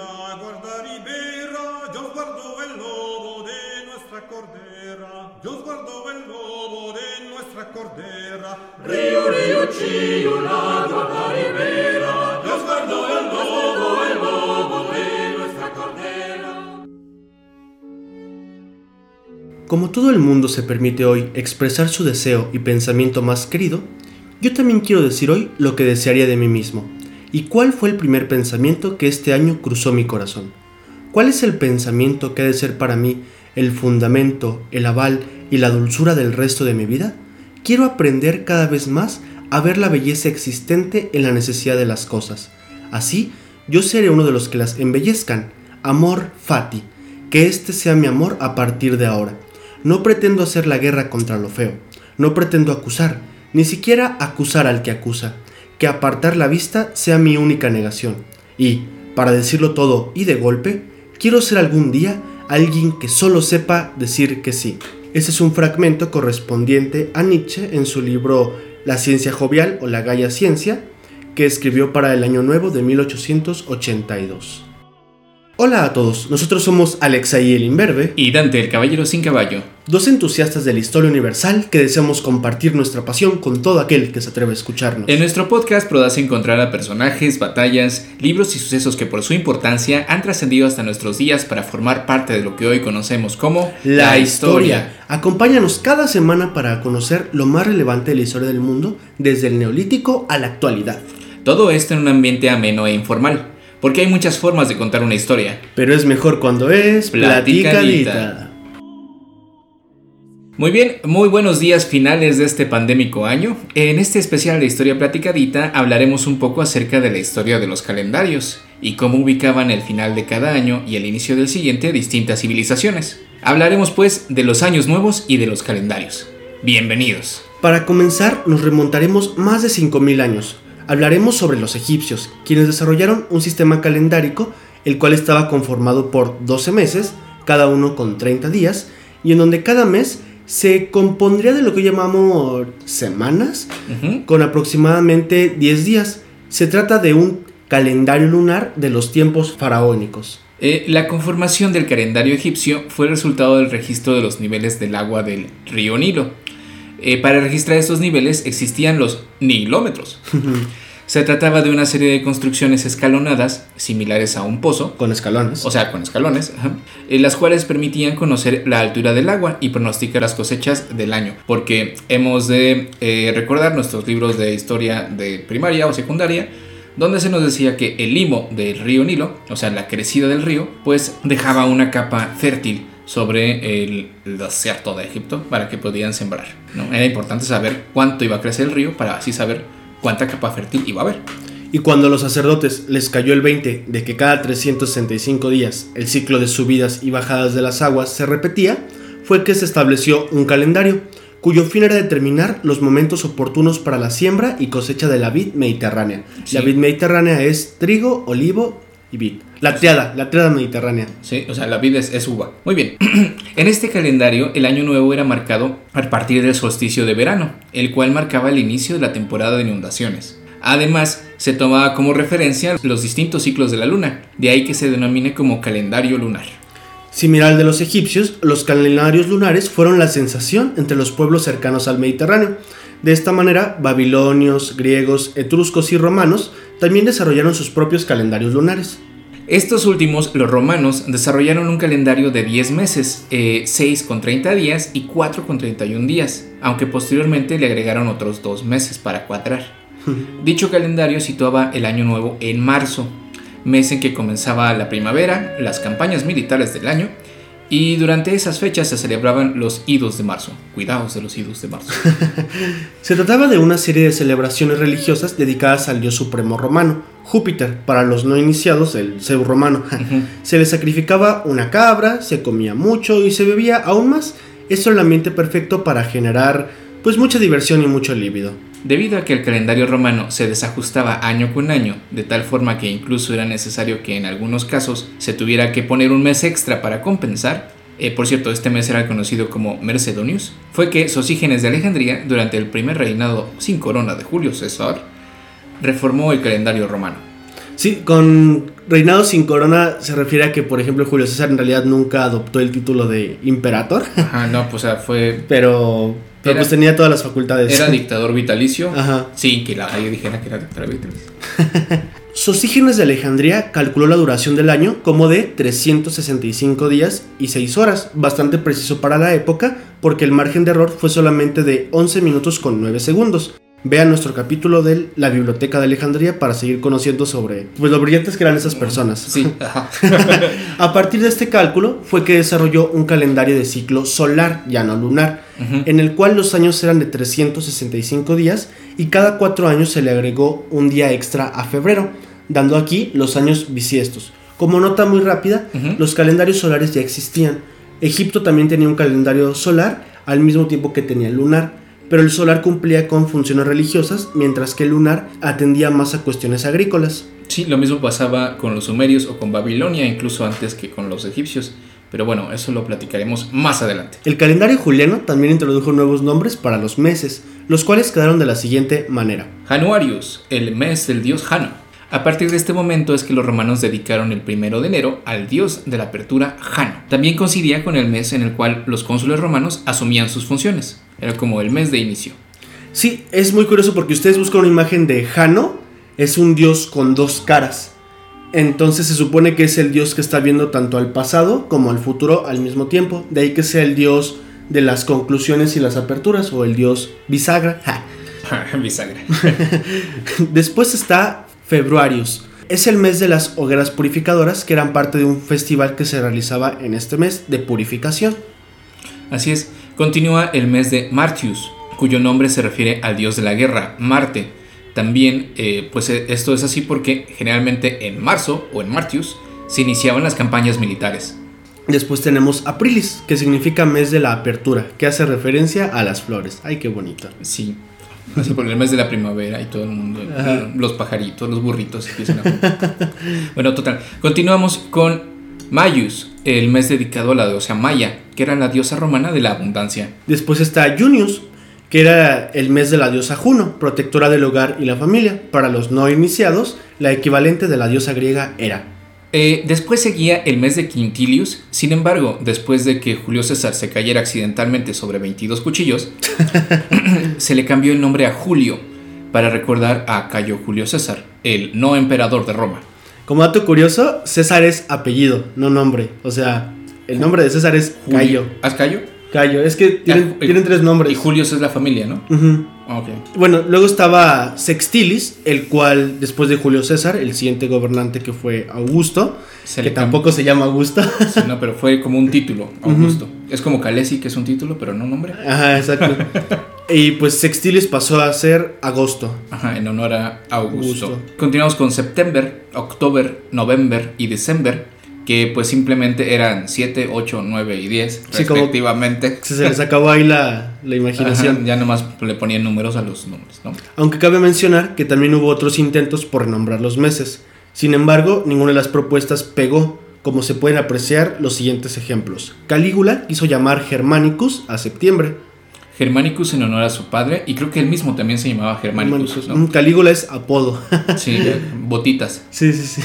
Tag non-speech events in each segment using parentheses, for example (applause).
la guarda ribera, yo guardo el lobo de nuestra cordera, yo guardo el lobo de nuestra cordera. Río, río, chío, la guarda ribera, yo guardo el lobo, el lobo de nuestra cordera. Como todo el mundo se permite hoy expresar su deseo y pensamiento más querido, yo también quiero decir hoy lo que desearía de mí mismo. ¿Y cuál fue el primer pensamiento que este año cruzó mi corazón? ¿Cuál es el pensamiento que ha de ser para mí el fundamento, el aval y la dulzura del resto de mi vida? Quiero aprender cada vez más a ver la belleza existente en la necesidad de las cosas. Así, yo seré uno de los que las embellezcan. Amor fati. Que este sea mi amor a partir de ahora. No pretendo hacer la guerra contra lo feo. No pretendo acusar, ni siquiera acusar al que acusa que apartar la vista sea mi única negación. Y, para decirlo todo y de golpe, quiero ser algún día alguien que solo sepa decir que sí. Ese es un fragmento correspondiente a Nietzsche en su libro La ciencia jovial o la Gaia Ciencia, que escribió para el Año Nuevo de 1882. Hola a todos, nosotros somos Alexa y el Imberbe y Dante el Caballero sin Caballo, dos entusiastas de la historia universal que deseamos compartir nuestra pasión con todo aquel que se atreve a escucharnos. En nuestro podcast podrás encontrar a personajes, batallas, libros y sucesos que por su importancia han trascendido hasta nuestros días para formar parte de lo que hoy conocemos como la, historia. Acompáñanos cada semana para conocer lo más relevante de la historia del mundo desde el neolítico a la actualidad. Todo esto en un ambiente ameno e informal porque hay muchas formas de contar una historia. Pero es mejor cuando es platicadita. Muy bien, muy buenos días finales de este pandémico año. En este especial de Historia Platicadita hablaremos un poco acerca de la historia de los calendarios y cómo ubicaban el final de cada año y el inicio del siguiente distintas civilizaciones. Hablaremos pues de los años nuevos y de los calendarios. Bienvenidos. Para comenzar nos remontaremos más de 5.000 años, hablaremos sobre los egipcios, quienes desarrollaron un sistema calendárico, el cual estaba conformado por 12 meses, cada uno con 30 días, y en donde cada mes se compondría de lo que llamamos semanas, con aproximadamente 10 días. Se trata de un calendario lunar de los tiempos faraónicos. Eh, la conformación del calendario egipcio fue el resultado del registro de los niveles del agua del río Nilo. Eh, para registrar estos niveles existían los nilómetros. (laughs) Se trataba de una serie de construcciones escalonadas, similares a un pozo. Con escalones. O sea, con escalones, eh, las cuales permitían conocer la altura del agua y pronosticar las cosechas del año. Porque hemos de eh, recordar nuestros libros de historia de primaria o secundaria, donde se nos decía que el limo del río Nilo, o sea, la crecida del río, pues dejaba una capa fértil sobre el, desierto de Egipto para que podían sembrar. ¿no? Era importante saber cuánto iba a crecer el río para así saber cuánta capa fértil iba a haber. Y cuando a los sacerdotes les cayó el 20 de que cada 365 días el ciclo de subidas y bajadas de las aguas se repetía, fue que se estableció un calendario cuyo fin era determinar los momentos oportunos para la siembra y cosecha de la vid mediterránea. La vid mediterránea es trigo, olivo y vid. La triada, la triada mediterránea. Sí, o sea, la vid es, uva. Muy bien. (clears throat) en este calendario, el año nuevo era marcado a partir del solsticio de verano, el cual marcaba el inicio de la temporada de inundaciones. Además, se tomaba como referencia los distintos ciclos de la luna, de ahí que se denomine como calendario lunar. Similar al de los egipcios, los calendarios lunares fueron la sensación entre los pueblos cercanos al Mediterráneo. De esta manera, babilonios, griegos, etruscos y romanos también desarrollaron sus propios calendarios lunares. Estos últimos, los romanos, desarrollaron un calendario de 10 meses, 6 eh, con 30 días y 4 con 31 días, aunque posteriormente le agregaron otros 2 meses para cuadrar. (laughs) Dicho calendario situaba el año nuevo en marzo, mes en que comenzaba la primavera, las campañas militares del año y durante esas fechas se celebraban los idos de marzo. Cuidados de los idos de marzo. (laughs) se trataba de una serie de celebraciones religiosas dedicadas al dios supremo romano, Júpiter, para los no iniciados, el Zeus romano. (laughs) Se le sacrificaba una cabra, se comía mucho y se bebía aún más. Esto era el ambiente perfecto para generar pues mucha diversión y mucho líbido. Debido a que el calendario romano se desajustaba año con año, de tal forma que incluso era necesario que en algunos casos se tuviera que poner un mes extra para compensar, eh, por cierto, este mes era conocido como Mercedonius, fue que Sosígenes de Alejandría, durante el primer reinado sin corona de Julio César, reformó el calendario romano. Sí, con Reinado sin corona se refiere a que, por ejemplo, Julio César en realidad nunca adoptó el título de imperator, Ajá, no, pues o sea, fue. (laughs) pero, pero Era- pues tenía todas las facultades. Era dictador vitalicio. Ajá. Sí, que la nadie dijera que era dictador vitalicio. (laughs) Sosígenes de Alejandría calculó la duración del año como de 365 días y 6 horas, bastante preciso para la época, porque el margen de error fue solamente de 11 minutos con 9 segundos. Vean nuestro capítulo de la Biblioteca de Alejandría para seguir conociendo sobre pues, lo brillantes que eran esas personas. Sí. (laughs) A partir de este cálculo fue que desarrolló un calendario de ciclo solar, ya no lunar, en el cual los años eran de 365 días y cada cuatro años se le agregó un día extra a febrero, dando aquí los años bisiestos. Como nota muy rápida, los calendarios solares ya existían. Egipto también tenía un calendario solar al mismo tiempo que tenía lunar, pero el solar cumplía con funciones religiosas, mientras que el lunar atendía más a cuestiones agrícolas. Sí, lo mismo pasaba con los sumerios o con Babilonia, incluso antes que con los egipcios. Pero bueno, eso lo platicaremos más adelante. El calendario juliano también introdujo nuevos nombres para los meses, los cuales quedaron de la siguiente manera. Januarius, el mes del dios Jano. A partir de este momento es que los romanos dedicaron el primero de enero al dios de la apertura Jano. También coincidía con el mes en el cual los cónsules romanos asumían sus funciones. Era como el mes de inicio. Sí, es muy curioso porque ustedes buscan una imagen de Jano, es un dios con dos caras. Entonces se supone que es el dios que está viendo tanto al pasado como al futuro al mismo tiempo. De ahí que sea el dios de las conclusiones y las aperturas o el dios bisagra. Ja. (laughs) Bisagra. (laughs) Después está Februarius. Es el mes de las hogueras purificadoras que eran parte de un festival que se realizaba en este mes de purificación. Así es, continúa el mes de Martius, cuyo nombre se refiere al dios de la guerra, Marte. También, eh, pues eh, esto es así porque generalmente en marzo o en Martius se iniciaban las campañas militares. Después tenemos Aprilis, que significa mes de la apertura, que hace referencia a las flores. Ay, qué bonito. Sí, así por el mes de la primavera y todo el mundo, Ajá. los pajaritos, los burritos empiezan a... bueno, total, continuamos con Mayus, el mes dedicado a la diosa Maya, que era la diosa romana de la abundancia. Después está Junius, que era el mes de la diosa Juno, protectora del hogar y la familia. Para los no iniciados, la equivalente de la diosa griega Hera. Eh, después seguía el mes de Quintilius, sin embargo, después de que Julio César se cayera accidentalmente sobre 22 cuchillos, (laughs) se le cambió el nombre a Julio para recordar a Cayo Julio César, el no emperador de Roma. Como dato curioso, César es apellido, no nombre. O sea, el nombre de César es. Cayo. ¿Haz Cayo? Cayo, es que tienen, Ah, y- tienen tres nombres. Y Julio es la familia, ¿no? Ujú. Ah, Ok. Bueno, luego estaba Sextilis, el cual después de Julio César, el siguiente gobernante que fue Augusto, Se que tampoco se llama Augusto. Sí, no, pero fue como un título, Augusto. Es como Calesi, que es un título, pero no un nombre. Ajá, exacto. (laughs) y pues Sextilis pasó a ser Agosto. Ajá, en honor a Augusto. Augusto. Continuamos con September, October, November y December, que pues simplemente eran 7, 8, 9 y 10 Sí, como- respectivamente. Se, se les acabó ahí la, la Ajá, imaginación. ya nomás le ponían números a los nombres, ¿no? Aunque cabe mencionar que también hubo otros intentos por renombrar los meses. Sin embargo, ninguna de las propuestas pegó, como se pueden apreciar los siguientes ejemplos. Calígula quiso llamar Germanicus a septiembre. Germanicus en honor a su padre, y creo que él mismo también se llamaba Germanicus, Mm, ¿no? Calígula es apodo. Sí, (laughs) botitas. sí, sí, sí.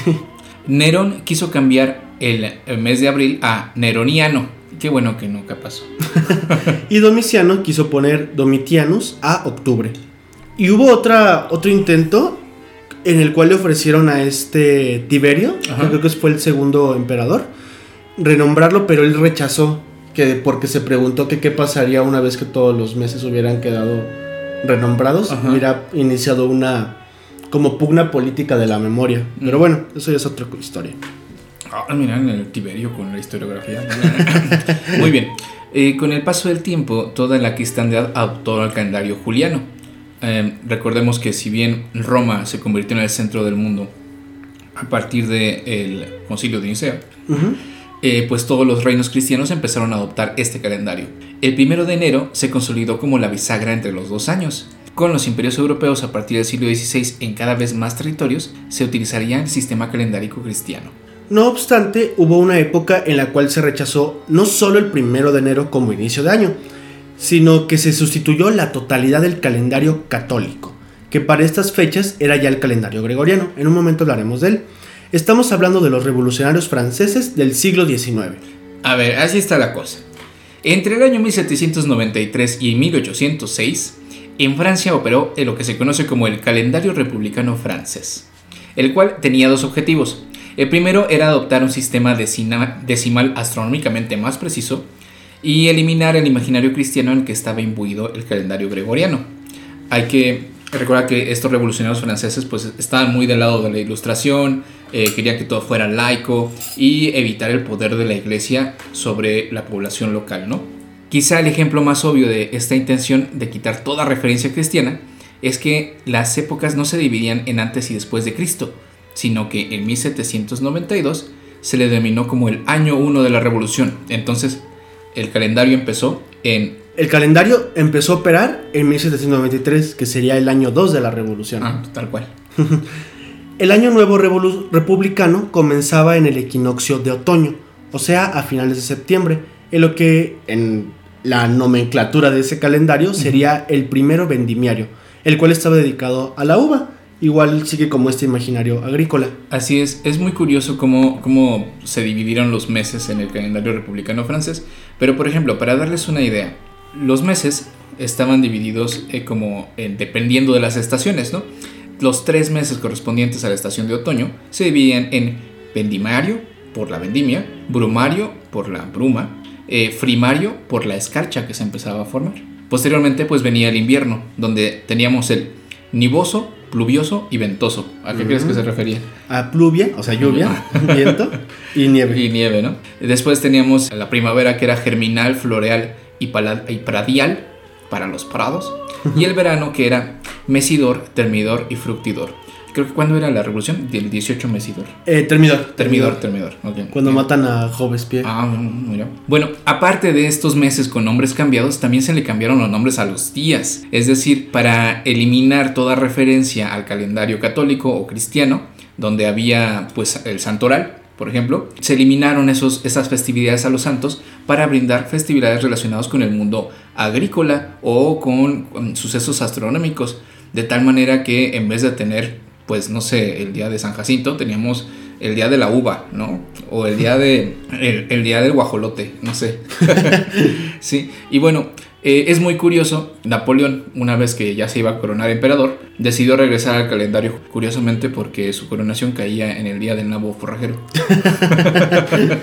Nerón quiso cambiar el, el mes de abril a Neroniano. Qué bueno que nunca pasó. (laughs) Y Domiciano quiso poner Domitianus a octubre. Y hubo otra, otro intento en el cual le ofrecieron a este Tiberio, que creo que fue el segundo emperador, renombrarlo, pero él rechazó que porque se preguntó que qué pasaría una vez que todos los meses hubieran quedado renombrados, Ajá. hubiera iniciado una como pugna política de la memoria. Pero bueno, eso ya es otra historia. Ah, mira, en el Tiberio con la historiografía. (laughs) Muy bien. Eh, con el paso del tiempo, toda la cristiandad adoptó el calendario juliano. Eh, recordemos que si bien Roma se convirtió en el centro del mundo a partir del concilio de Nicea, eh, pues todos los reinos cristianos empezaron a adoptar este calendario. El primero de enero se consolidó como la bisagra entre los dos años. Con los imperios europeos a partir del siglo XVI en cada vez más territorios, se utilizaría el sistema calendárico cristiano. No obstante, hubo una época en la cual se rechazó no solo el primero de enero como inicio de año, sino que se sustituyó la totalidad del calendario católico, que para estas fechas era ya el calendario gregoriano. En un momento hablaremos de él. Estamos hablando de los revolucionarios franceses del siglo XIX. A ver, así está la cosa. Entre el año 1793 y 1806, en Francia operó en lo que se conoce como el calendario republicano francés, el cual tenía dos objetivos. El primero era adoptar un sistema decimal astronómicamente más preciso y eliminar el imaginario cristiano en el que estaba imbuido el calendario gregoriano. Hay que recordar que estos revolucionarios franceses pues estaban muy del lado de la ilustración, eh, querían que todo fuera laico y evitar el poder de la iglesia sobre la población local, ¿no? Quizá el ejemplo más obvio de esta intención de quitar toda referencia cristiana es que las épocas no se dividían en antes y después de Cristo, sino que en 1792 se le denominó como el año 1 de la revolución. Entonces, el calendario empezó en... El calendario empezó a operar en 1793, que sería el año 2 de la revolución. Ah, tal cual. (laughs) el año nuevo republicano comenzaba en el equinoccio de otoño, o sea, a finales de septiembre, en lo que en la nomenclatura de ese calendario sería el primero vendimiario, el cual estaba dedicado a la uva. Igual sigue como este imaginario agrícola. Así es, es muy curioso cómo, cómo se dividieron los meses en el calendario republicano francés, pero por ejemplo, para darles una idea, los meses estaban divididos eh, como dependiendo de las estaciones, ¿no? Los tres meses correspondientes a la estación de otoño se dividían en vendimario, por la vendimia, brumario, por la bruma, eh, frimario por la escarcha que se empezaba a formar. Posteriormente pues venía el invierno, donde teníamos el nivoso, pluvioso y ventoso. ¿A qué crees que se refería? A pluvia, o sea, lluvia, (laughs) viento y nieve. Y nieve, ¿no? Después teníamos la primavera que era germinal, floreal y, y pradial para los prados. Y el verano que era mesidor, termidor y fructidor creo que cuando era la revolución, del 18 Mesidor. Eh, termidor. Termidor, termidor. Cuando matan a Robespierre. Ah, mira. Bueno, aparte de estos meses con nombres cambiados, también se le cambiaron los nombres a los días. Es decir, para eliminar toda referencia al calendario católico o cristiano, donde había pues el santoral, por ejemplo, se eliminaron esos, esas festividades a los santos para brindar festividades relacionadas con el mundo agrícola o con sucesos astronómicos, de tal manera que en vez de tener pues no sé, el día de San Jacinto teníamos el día de la uva, ¿no? O el día de el, día del guajolote, no sé. (laughs) sí, y bueno, eh, es muy curioso, Napoleón, una vez que ya se iba a coronar emperador, decidió regresar al calendario, curiosamente porque su coronación caía en el día del nabo forrajero. (laughs)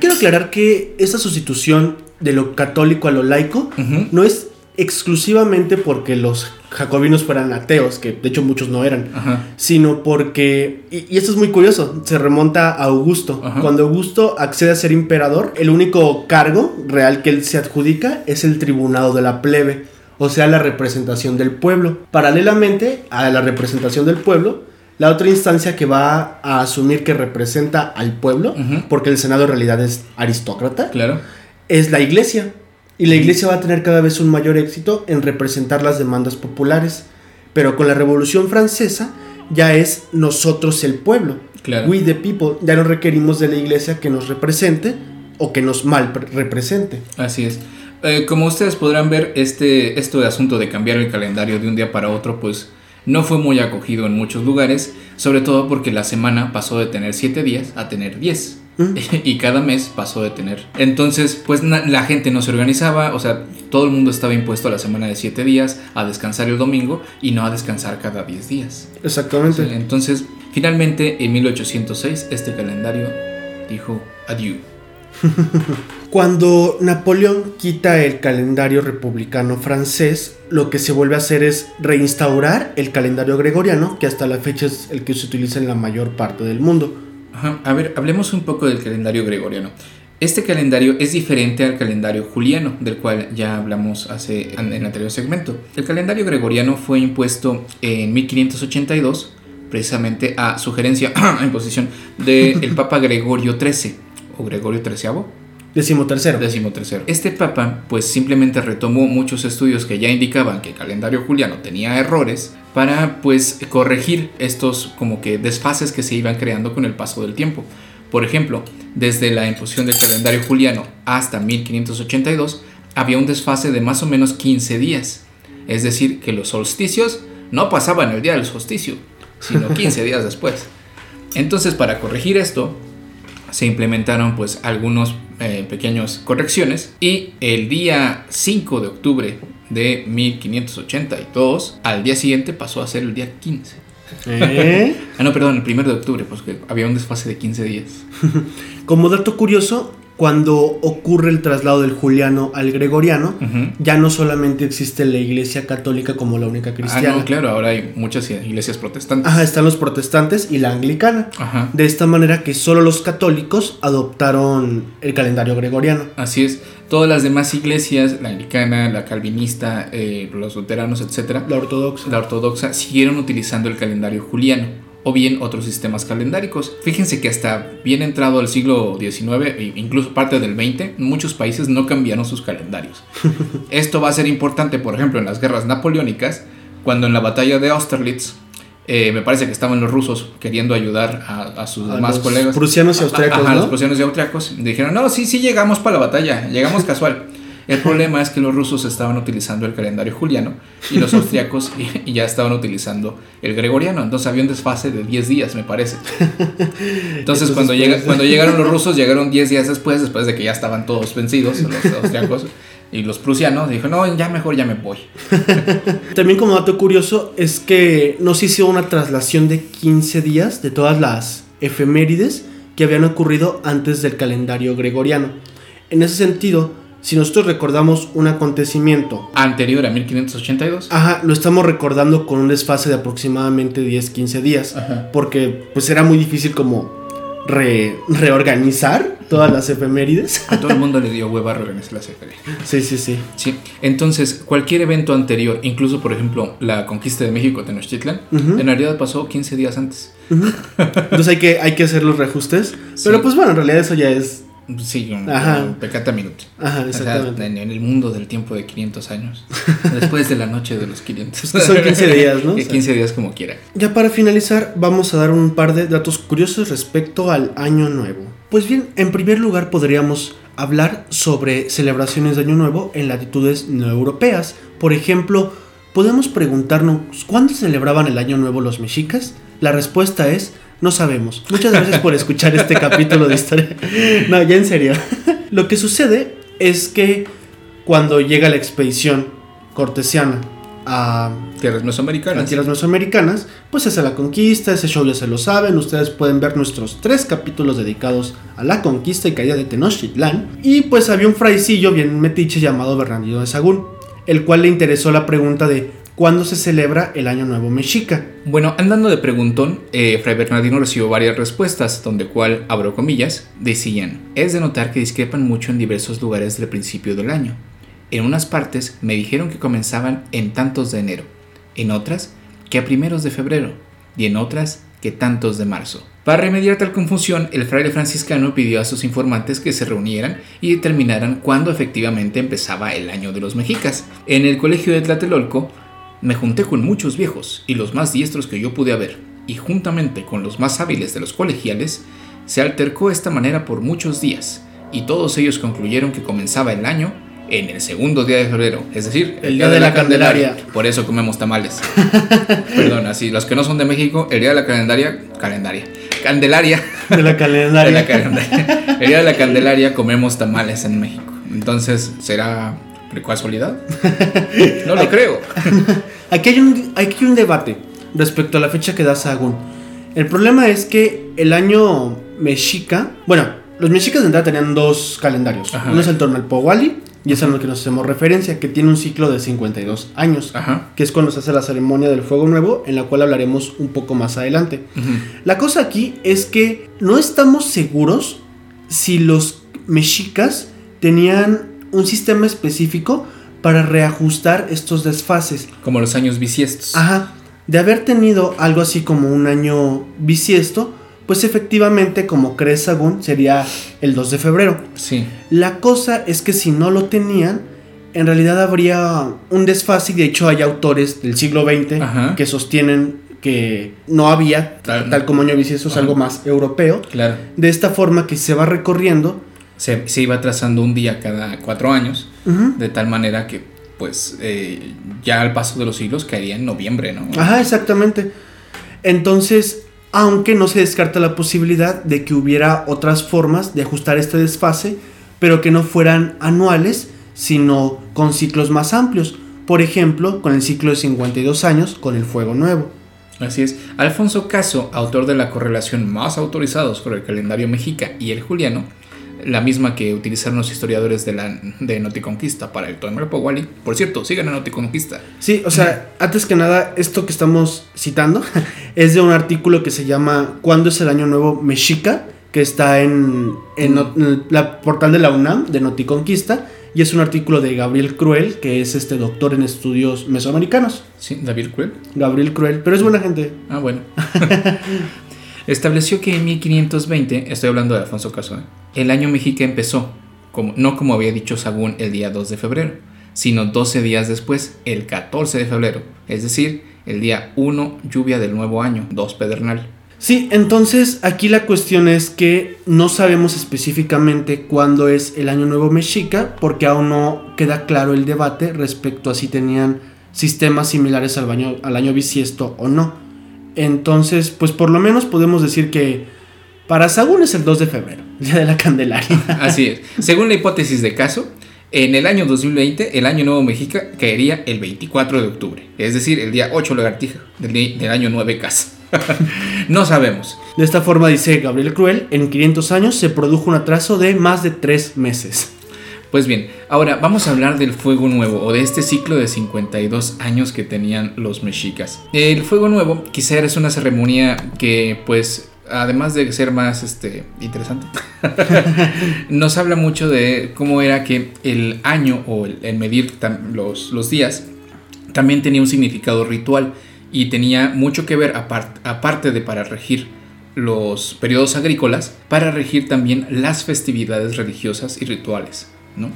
Quiero aclarar que esa sustitución de lo católico a lo laico no es exclusivamente porque los jacobinos fueran ateos, que de hecho muchos no eran, sino porque, y, esto es muy curioso, se remonta a Augusto. Cuando Augusto accede a ser emperador, el único cargo real que él se adjudica es el tribunado de la plebe, o sea, la representación del pueblo. Paralelamente a la representación del pueblo, la otra instancia que va a asumir que representa al pueblo, porque el Senado en realidad es aristócrata, claro. es la iglesia. Y la iglesia va a tener cada vez un mayor éxito en representar las demandas populares. Pero con la Revolución Francesa ya es nosotros el pueblo. Claro. We the people. Ya no requerimos de la iglesia que nos represente o que nos mal represente. Así es. Eh, como ustedes podrán ver, este, esto de asunto de cambiar el calendario de un día para otro, pues no fue muy acogido en muchos lugares, sobre todo porque la semana pasó de tener 7 días a tener 10. (laughs) y cada mes pasó de tener. Entonces, pues la gente no se organizaba, o sea, todo el mundo estaba impuesto a la semana de 7 días, a descansar el domingo y no a descansar cada 10 días. Exactamente. entonces, finalmente, en 1806, este calendario dijo adiós. (laughs) Cuando Napoleón quita el calendario republicano francés, lo que se vuelve a hacer es reinstaurar el calendario gregoriano, que hasta la fecha es el que se utiliza en la mayor parte del mundo. A ver, hablemos un poco del calendario gregoriano. Este calendario es diferente al calendario juliano, del cual ya hablamos hace, en el anterior segmento. El calendario gregoriano fue impuesto en 1582, precisamente a sugerencia, (clears throat) en posición del (laughs) Papa Gregorio XIII, o Gregorio XIII. Décimo tercero. Décimo tercero. Este papa pues simplemente retomó muchos estudios que ya indicaban que el calendario juliano tenía errores para pues corregir estos como que desfases que se iban creando con el paso del tiempo. Por ejemplo, desde la imposición del calendario juliano hasta 1582 había un desfase de más o menos 15 días. Es decir, que los solsticios no pasaban el día del solsticio, sino 15 (laughs) días después. Entonces, para corregir esto, se implementaron pues algunos eh, pequeños correcciones y el día 5 de octubre de 1582 al día siguiente pasó a ser el día 15. ¿Eh? (laughs) Ah, no, perdón, el 1 de octubre, pues que había un desfase de 15 días. (laughs) Como dato curioso, cuando ocurre el traslado del juliano al gregoriano, ya no solamente existe la iglesia católica como la única Ah, cristiana. no, claro, ahora hay muchas iglesias protestantes. Ajá, están los protestantes y la anglicana. Ajá. De esta manera que solo los católicos adoptaron el calendario gregoriano. Así es. Todas las demás iglesias, la anglicana, la calvinista, eh, los luteranos, etcétera, La ortodoxa. la ortodoxa, siguieron utilizando el calendario juliano o bien otros sistemas calendáricos. Fíjense que hasta bien entrado el siglo XIX e incluso parte del XX, muchos países no cambiaron sus calendarios. (laughs) Esto va a ser importante, por ejemplo, en las guerras napoleónicas, cuando en la batalla de Austerlitz, eh, me parece que estaban los rusos queriendo ayudar a, a sus A demás los colegas. prusianos y austriacos, Ajá, ¿no? los prusianos y austriacos. Dijeron, no, sí, sí llegamos para la batalla, llegamos (laughs) casual. El problema es que los rusos estaban utilizando el calendario juliano y los austriacos y, ya estaban utilizando el gregoriano. Entonces había un desfase de 10 días, me parece. Entonces, cuando, pues, llega, cuando (laughs) llegaron los rusos, llegaron 10 días después, después de que ya estaban todos vencidos, los austriacos y los prusianos. Dijo, no, ya mejor ya me voy. (laughs) También como dato curioso es que no se hizo una traslación de 15 días de todas las efemérides que habían ocurrido antes del calendario gregoriano. En ese sentido, si nosotros recordamos un acontecimiento, Anterior a 1582. ajá, lo estamos recordando con un desfase de aproximadamente 10-15 días, Ajá. porque pues era muy difícil como re- reorganizar todas las efemérides. A todo el mundo le dio hueva reorganizar la CFD. Sí, sí, sí. Sí, entonces cualquier evento anterior, incluso por ejemplo la conquista de México Tenochtitlan, Ujú. en realidad pasó 15 días antes. (laughs) Entonces hay que, hay que hacer los reajustes. Sí. Pero pues bueno, en realidad eso ya es... Sí, un, un pecata minuto. Ajá, O sea, exactamente. en, en el mundo del tiempo de 500 años, (laughs) después de la noche de los 500. Es que son 15 días, ¿no? (laughs) Que O sea. 15 días como quiera. Ya para finalizar, vamos a dar un par de datos curiosos respecto al Año Nuevo. Pues bien, en primer lugar podríamos hablar sobre celebraciones de Año Nuevo en latitudes no europeas. Por ejemplo, podemos preguntarnos ¿cuándo celebraban el Año Nuevo los mexicas? La respuesta es no sabemos. Muchas gracias por escuchar este capítulo de historia. No, ya en serio. (laughs) Lo que sucede es que cuando llega la expedición cortesiana a Tierras mesoamericanas. tierras mesoamericanas, pues hace la conquista, ese show ya se lo saben, ustedes pueden ver nuestros tres capítulos dedicados a la conquista y caída de Tenochtitlán, y pues había un fraicillo bien metiche llamado Bernardino de Sagún, el cual le interesó la pregunta de ¿cuándo se celebra el Año Nuevo Mexica? Bueno, andando de preguntón, eh, Fray Bernardino recibió varias respuestas, donde cual, abro comillas, decían, es de notar que discrepan mucho en diversos lugares del principio del año. En unas partes me dijeron que comenzaban en tantos de enero, en otras que a primeros de febrero, y en otras que tantos de marzo. Para remediar tal confusión, el fraile franciscano pidió a sus informantes que se reunieran y determinaran cuándo efectivamente empezaba el año de los mexicas. En el colegio de Tlatelolco, me junté con muchos viejos y los más diestros que yo pude haber, y juntamente con los más hábiles de los colegiales, se altercó esta manera por muchos días, y todos ellos concluyeron que comenzaba el año en el segundo día de febrero, es decir, El día de la Candelaria. Por eso comemos tamales. (laughs) Perdón, así, los que no son de México, el día de la calendaria, calendaria, candelaria, De la de calendaria. la el día de la candelaria comemos tamales en México. Entonces, ¿será casualidad? No lo (laughs) creo. (laughs) Aquí hay, un, aquí hay un debate respecto a la fecha que da Sahagún. El problema es que el año mexica, bueno, los mexicas de entrada tenían dos calendarios. Ajá. Uno es el Tonalpohualli, y es a lo que nos hacemos referencia, que tiene un ciclo de 52 años, Ajá. que es cuando se hace la ceremonia del fuego nuevo, en la cual hablaremos un poco más adelante. La cosa aquí es que no estamos seguros si los mexicas tenían un sistema específico para reajustar estos desfases. Como los años bisiestos. Ajá. De haber tenido algo así como un año bisiesto, pues efectivamente, como cree Sagún, sería el 2 de febrero. Sí. La cosa es que si no lo tenían, en realidad habría un desfase, y de hecho hay autores del siglo XX Ajá. que sostienen que no había, Tal- tal, como año bisiesto, es algo más europeo. Claro. De esta forma que se va recorriendo. Se, se iba trazando un día cada cuatro años, de tal manera que, pues, eh, ya al paso de los siglos caería en noviembre, ¿no? Ajá, exactamente. Entonces, aunque no se descarta la posibilidad de que hubiera otras formas de ajustar este desfase, pero que no fueran anuales, sino con ciclos más amplios, por ejemplo, con el ciclo de 52 años con el fuego nuevo. Así es. Alfonso Caso, autor de la correlación más autorizados por el calendario mexica y el juliano, la misma que utilizaron los historiadores de, la, de Noticonquista para el Tonalpohualli. Por cierto, sigan a Noticonquista. Sí, o sea, antes que nada, esto que estamos citando (laughs) es de un artículo que se llama ¿Cuándo es el Año Nuevo Mexica? que está en, en, en la portal de la UNAM de Noticonquista y es un artículo de Gabriel Cruel, que es este doctor en estudios mesoamericanos. Sí, David Cruel. Gabriel Cruel, pero es buena gente. Ah, bueno. (laughs) Estableció que en 1520, estoy hablando de Alfonso Caso, ¿eh? El año mexica empezó, como, no como había dicho Sagún el día 2 de febrero, sino 12 días después, el 14 de febrero, es decir, el día 1, lluvia del nuevo año, 2 pedernal. Sí, entonces aquí la cuestión es que no sabemos específicamente cuándo es el Año Nuevo Mexica, porque aún no queda claro el debate respecto a si tenían sistemas similares al año, al año bisiesto o no. Entonces, pues por lo menos podemos decir que para Sagún es el 2 de febrero, día de la Candelaria. Así es. Según la hipótesis de caso, en el año 2020, el año nuevo mexica caería el 24 de octubre, es decir, el día 8 lagartija del, del año 9 casa. (laughs) no sabemos. De esta forma, dice Gabriel Cruel, en 500 años se produjo un atraso de más de 3 meses. Pues bien, ahora vamos a hablar del fuego nuevo o de este ciclo de 52 años que tenían los mexicas. El fuego nuevo quizá es una ceremonia que pues además de ser más este, interesante, (laughs) nos habla mucho de cómo era que el año o el, medir los, los días también tenía un significado ritual y tenía mucho que ver, apart- aparte de para regir los periodos agrícolas, para regir también las festividades religiosas y rituales. ¿no?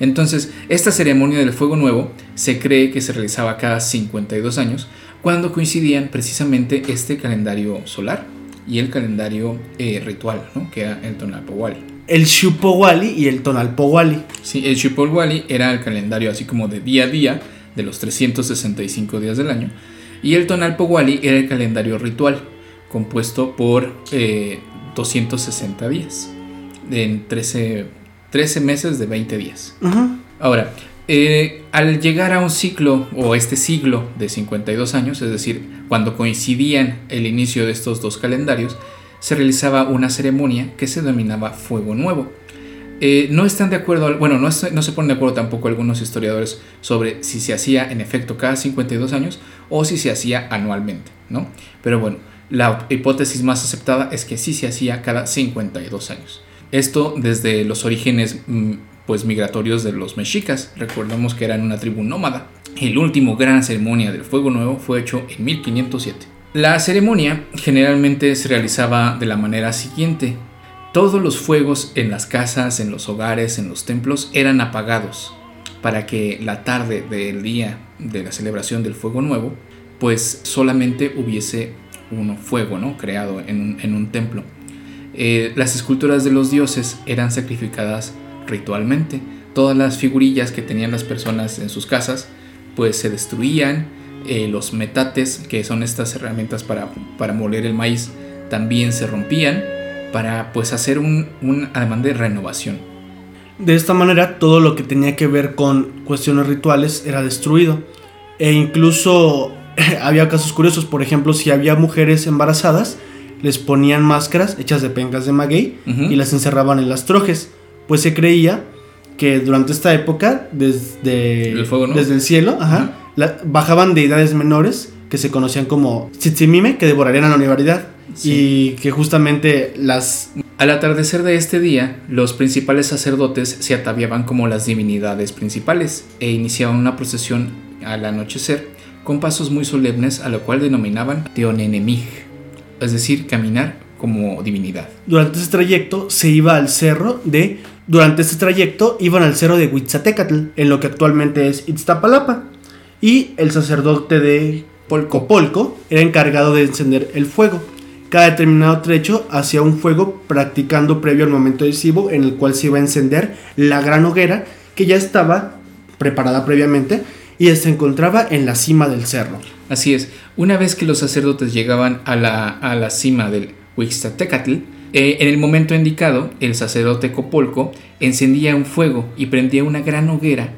Entonces, esta ceremonia del fuego nuevo se cree que se realizaba cada 52 años, cuando coincidían precisamente este calendario solar y el calendario eh, ritual, ¿no? que era el Tonalpohualli. El Shupowali y el Tonalpowali. Sí, el Xipolwali era el calendario así como de día a día de los 365 días del año y el Tonalpohualli era el calendario ritual compuesto por eh, 260 días en 13, 13 meses de 20 días. Ahora, eh, al llegar a un ciclo o este siglo de 52 años, es decir, cuando coincidían el inicio de estos dos calendarios, se realizaba una ceremonia que se denominaba Fuego Nuevo. Eh, no están de acuerdo, bueno, no, no se ponen de acuerdo tampoco algunos historiadores sobre si se hacía en efecto cada 52 años o si se hacía anualmente, ¿no? Pero bueno, la hipótesis más aceptada es que sí se hacía cada 52 años. Esto desde los orígenes mm, pues migratorios de los mexicas. Recordemos que eran una tribu nómada. El último gran ceremonia del Fuego Nuevo fue hecho en 1507. La ceremonia generalmente se realizaba de la manera siguiente. Todos los fuegos en las casas, en los hogares, en los templos eran apagados para que la tarde del día de la celebración del Fuego Nuevo, pues solamente hubiese un fuego, ¿no? Creado en un, templo. Eh, las esculturas de los dioses eran sacrificadas ritualmente. Todas las figurillas que tenían las personas en sus casas, pues se destruían. Eh, los metates, que son estas herramientas para, para moler el maíz, también se rompían para pues hacer un, un ademán de renovación. De esta manera, todo lo que tenía que ver con cuestiones rituales era destruido. E incluso (laughs) había casos curiosos, por ejemplo, si había mujeres embarazadas, les ponían máscaras hechas de pencas de maguey y las encerraban en las trojes, pues se creía que durante esta época, desde El fuego, ¿no? desde el cielo, ajá, la- bajaban deidades menores que se conocían como Tzitzimime, que devorarían a la universidad. Y que justamente las Al atardecer de este día, los principales sacerdotes se ataviaban como las divinidades principales e iniciaban una procesión al anochecer con pasos muy solemnes a lo cual denominaban Teonenemig, es decir, caminar como divinidad. durante ese trayecto se iba al cerro de durante este trayecto iban al cerro de Huitzatecatl en lo que actualmente es Iztapalapa y el sacerdote de Polco era encargado de encender el fuego cada determinado trecho hacía un fuego practicando previo al momento decisivo en el cual se iba a encender la gran hoguera que ya estaba preparada previamente y se encontraba en la cima del cerro. Así es, Una vez que los sacerdotes llegaban a la, a la cima del Huixtatecatl, eh, en el momento indicado, el sacerdote Copolco encendía un fuego y prendía una gran hoguera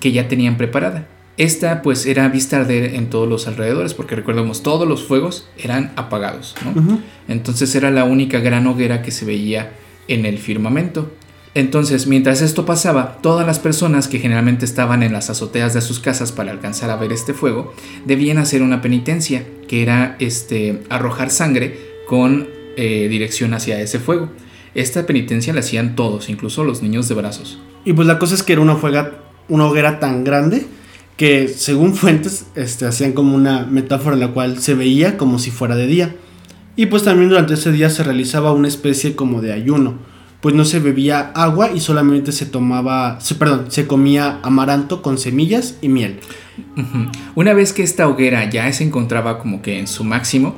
que ya tenían preparada. Esta pues era vista arder en todos los alrededores, porque recordemos, todos los fuegos eran apagados, ¿no? Entonces era la única gran hoguera que se veía en el firmamento. Entonces, mientras esto pasaba, todas las personas que generalmente estaban en las azoteas de sus casas para alcanzar a ver este fuego, debían hacer una penitencia, que era este, arrojar sangre con eh, dirección hacia ese fuego. Esta penitencia la hacían todos, incluso los niños de brazos. Y pues la cosa es que era una, una hoguera tan grande que según fuentes este, hacían como una metáfora en la cual se veía como si fuera de día. Y pues también durante ese día se realizaba una especie como de ayuno, pues no se bebía agua y solamente se tomaba, se, perdón, se comía amaranto con semillas y miel. Una vez que esta hoguera ya se encontraba como que en su máximo,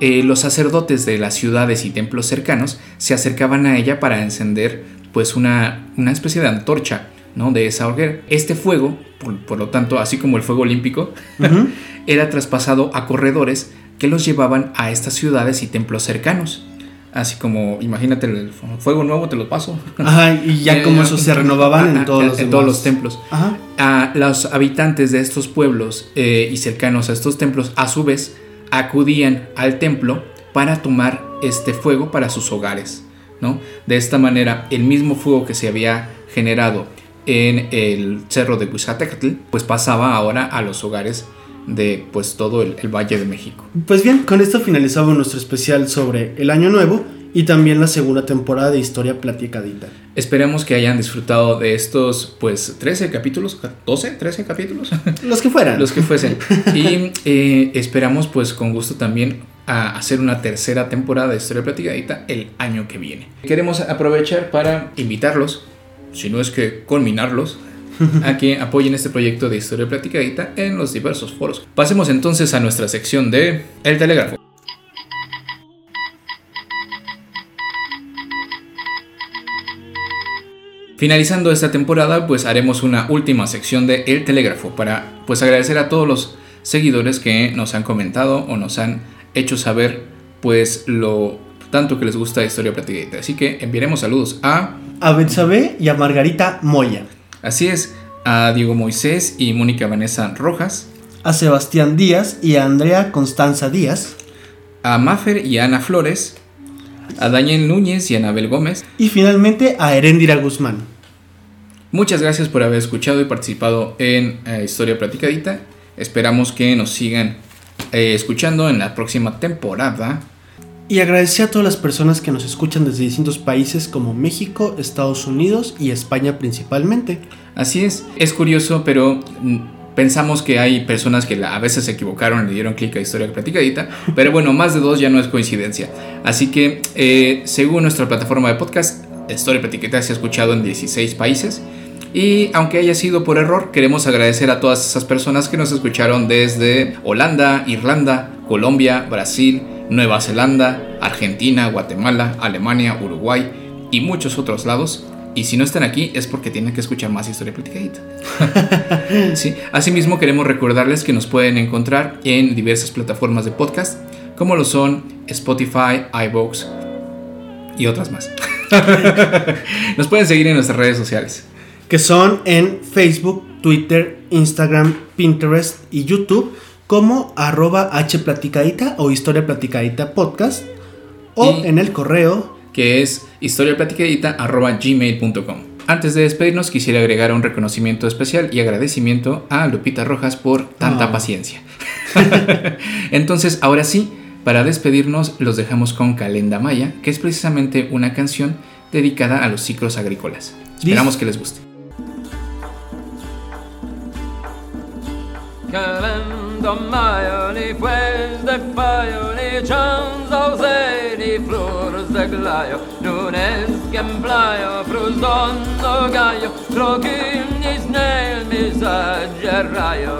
eh, los sacerdotes de las ciudades y templos cercanos se acercaban a ella para encender pues una, una especie de antorcha ¿no? de esa hoguera. Este fuego, por, lo tanto, así como el fuego olímpico, (laughs) era traspasado a corredores que los llevaban a estas ciudades y templos cercanos. Así como, imagínate, el fuego nuevo te lo paso. Ajá, y ya (laughs) como eso se renovaban en todos los, en todos los templos. Ajá. A los habitantes de estos pueblos eh, y cercanos a estos templos, a su vez, acudían al templo para tomar este fuego para sus hogares. ¿no? De esta manera, el mismo fuego que se había generado en el cerro de Huizatecatl, pues pasaba ahora a los hogares de pues todo el, Valle de México. Pues bien, con esto finalizamos nuestro especial sobre el Año Nuevo y también la segunda temporada de Historia Platicadita. Esperemos que hayan disfrutado de estos pues 13 capítulos, 12, 13 capítulos. (laughs) Los que fueran. Los que fuesen. y (laughs) eh, esperamos pues con gusto también a hacer una tercera temporada de Historia Platicadita el año que viene. Queremos aprovechar para invitarlos si no es que culminarlos, a que apoyen este proyecto de Historia Platicadita en los diversos foros. Pasemos entonces a nuestra sección de El Telégrafo. Finalizando esta temporada, pues haremos una última sección de El Telégrafo para pues agradecer a todos los seguidores que nos han comentado o nos han hecho saber pues lo tanto que les gusta Historia Platicadita. Así que enviaremos saludos a a Betsabe y a Margarita Moya. Así es, a Diego Moisés y Mónica Vanessa Rojas. A Sebastián Díaz y a Andrea Constanza Díaz. A Mafer y a Ana Flores. A Daniel Núñez y a Anabel Gómez. Y finalmente a Herendira Guzmán. Muchas gracias por haber escuchado y participado en eh, Historia Platicadita. Esperamos que nos sigan eh, escuchando en la próxima temporada. Y agradecer a todas las personas que nos escuchan desde distintos países como México, Estados Unidos y España principalmente. Así es, es curioso, pero mm, pensamos que hay personas que a veces se equivocaron le dieron clic a Historia Platicadita, pero bueno, más de dos ya no es coincidencia. Así que, eh, según nuestra plataforma de podcast, Historia Platicadita se ha escuchado en 16 países. Y aunque haya sido por error, queremos agradecer a todas esas personas que nos escucharon desde Holanda, Irlanda, Colombia, Brasil, Nueva Zelanda, Argentina, Guatemala, Alemania, Uruguay y muchos otros lados. Y si no están aquí es porque tienen que escuchar más historia platicadita. (laughs) sí. Asimismo queremos recordarles que nos pueden encontrar en diversas plataformas de podcast, como lo son Spotify, iVoox y otras más. (laughs) nos pueden seguir en nuestras redes sociales. Que son en Facebook, Twitter, Instagram, Pinterest y YouTube como arroba hplaticadita o historia platicadita podcast o en el correo que es historiaplaticadita arroba gmail.com. Antes de despedirnos quisiera agregar un reconocimiento especial y agradecimiento a Lupita Rojas por tanta ah. paciencia. (laughs) Entonces, ahora sí, para despedirnos los dejamos con Calenda Maya, que es precisamente una canción dedicada a los ciclos agrícolas. Esperamos que les guste. tomaio li pues de paio li chanzau se li flores de glaio nunes que emplaio frusondo gaio crocim nis nel misaggerraio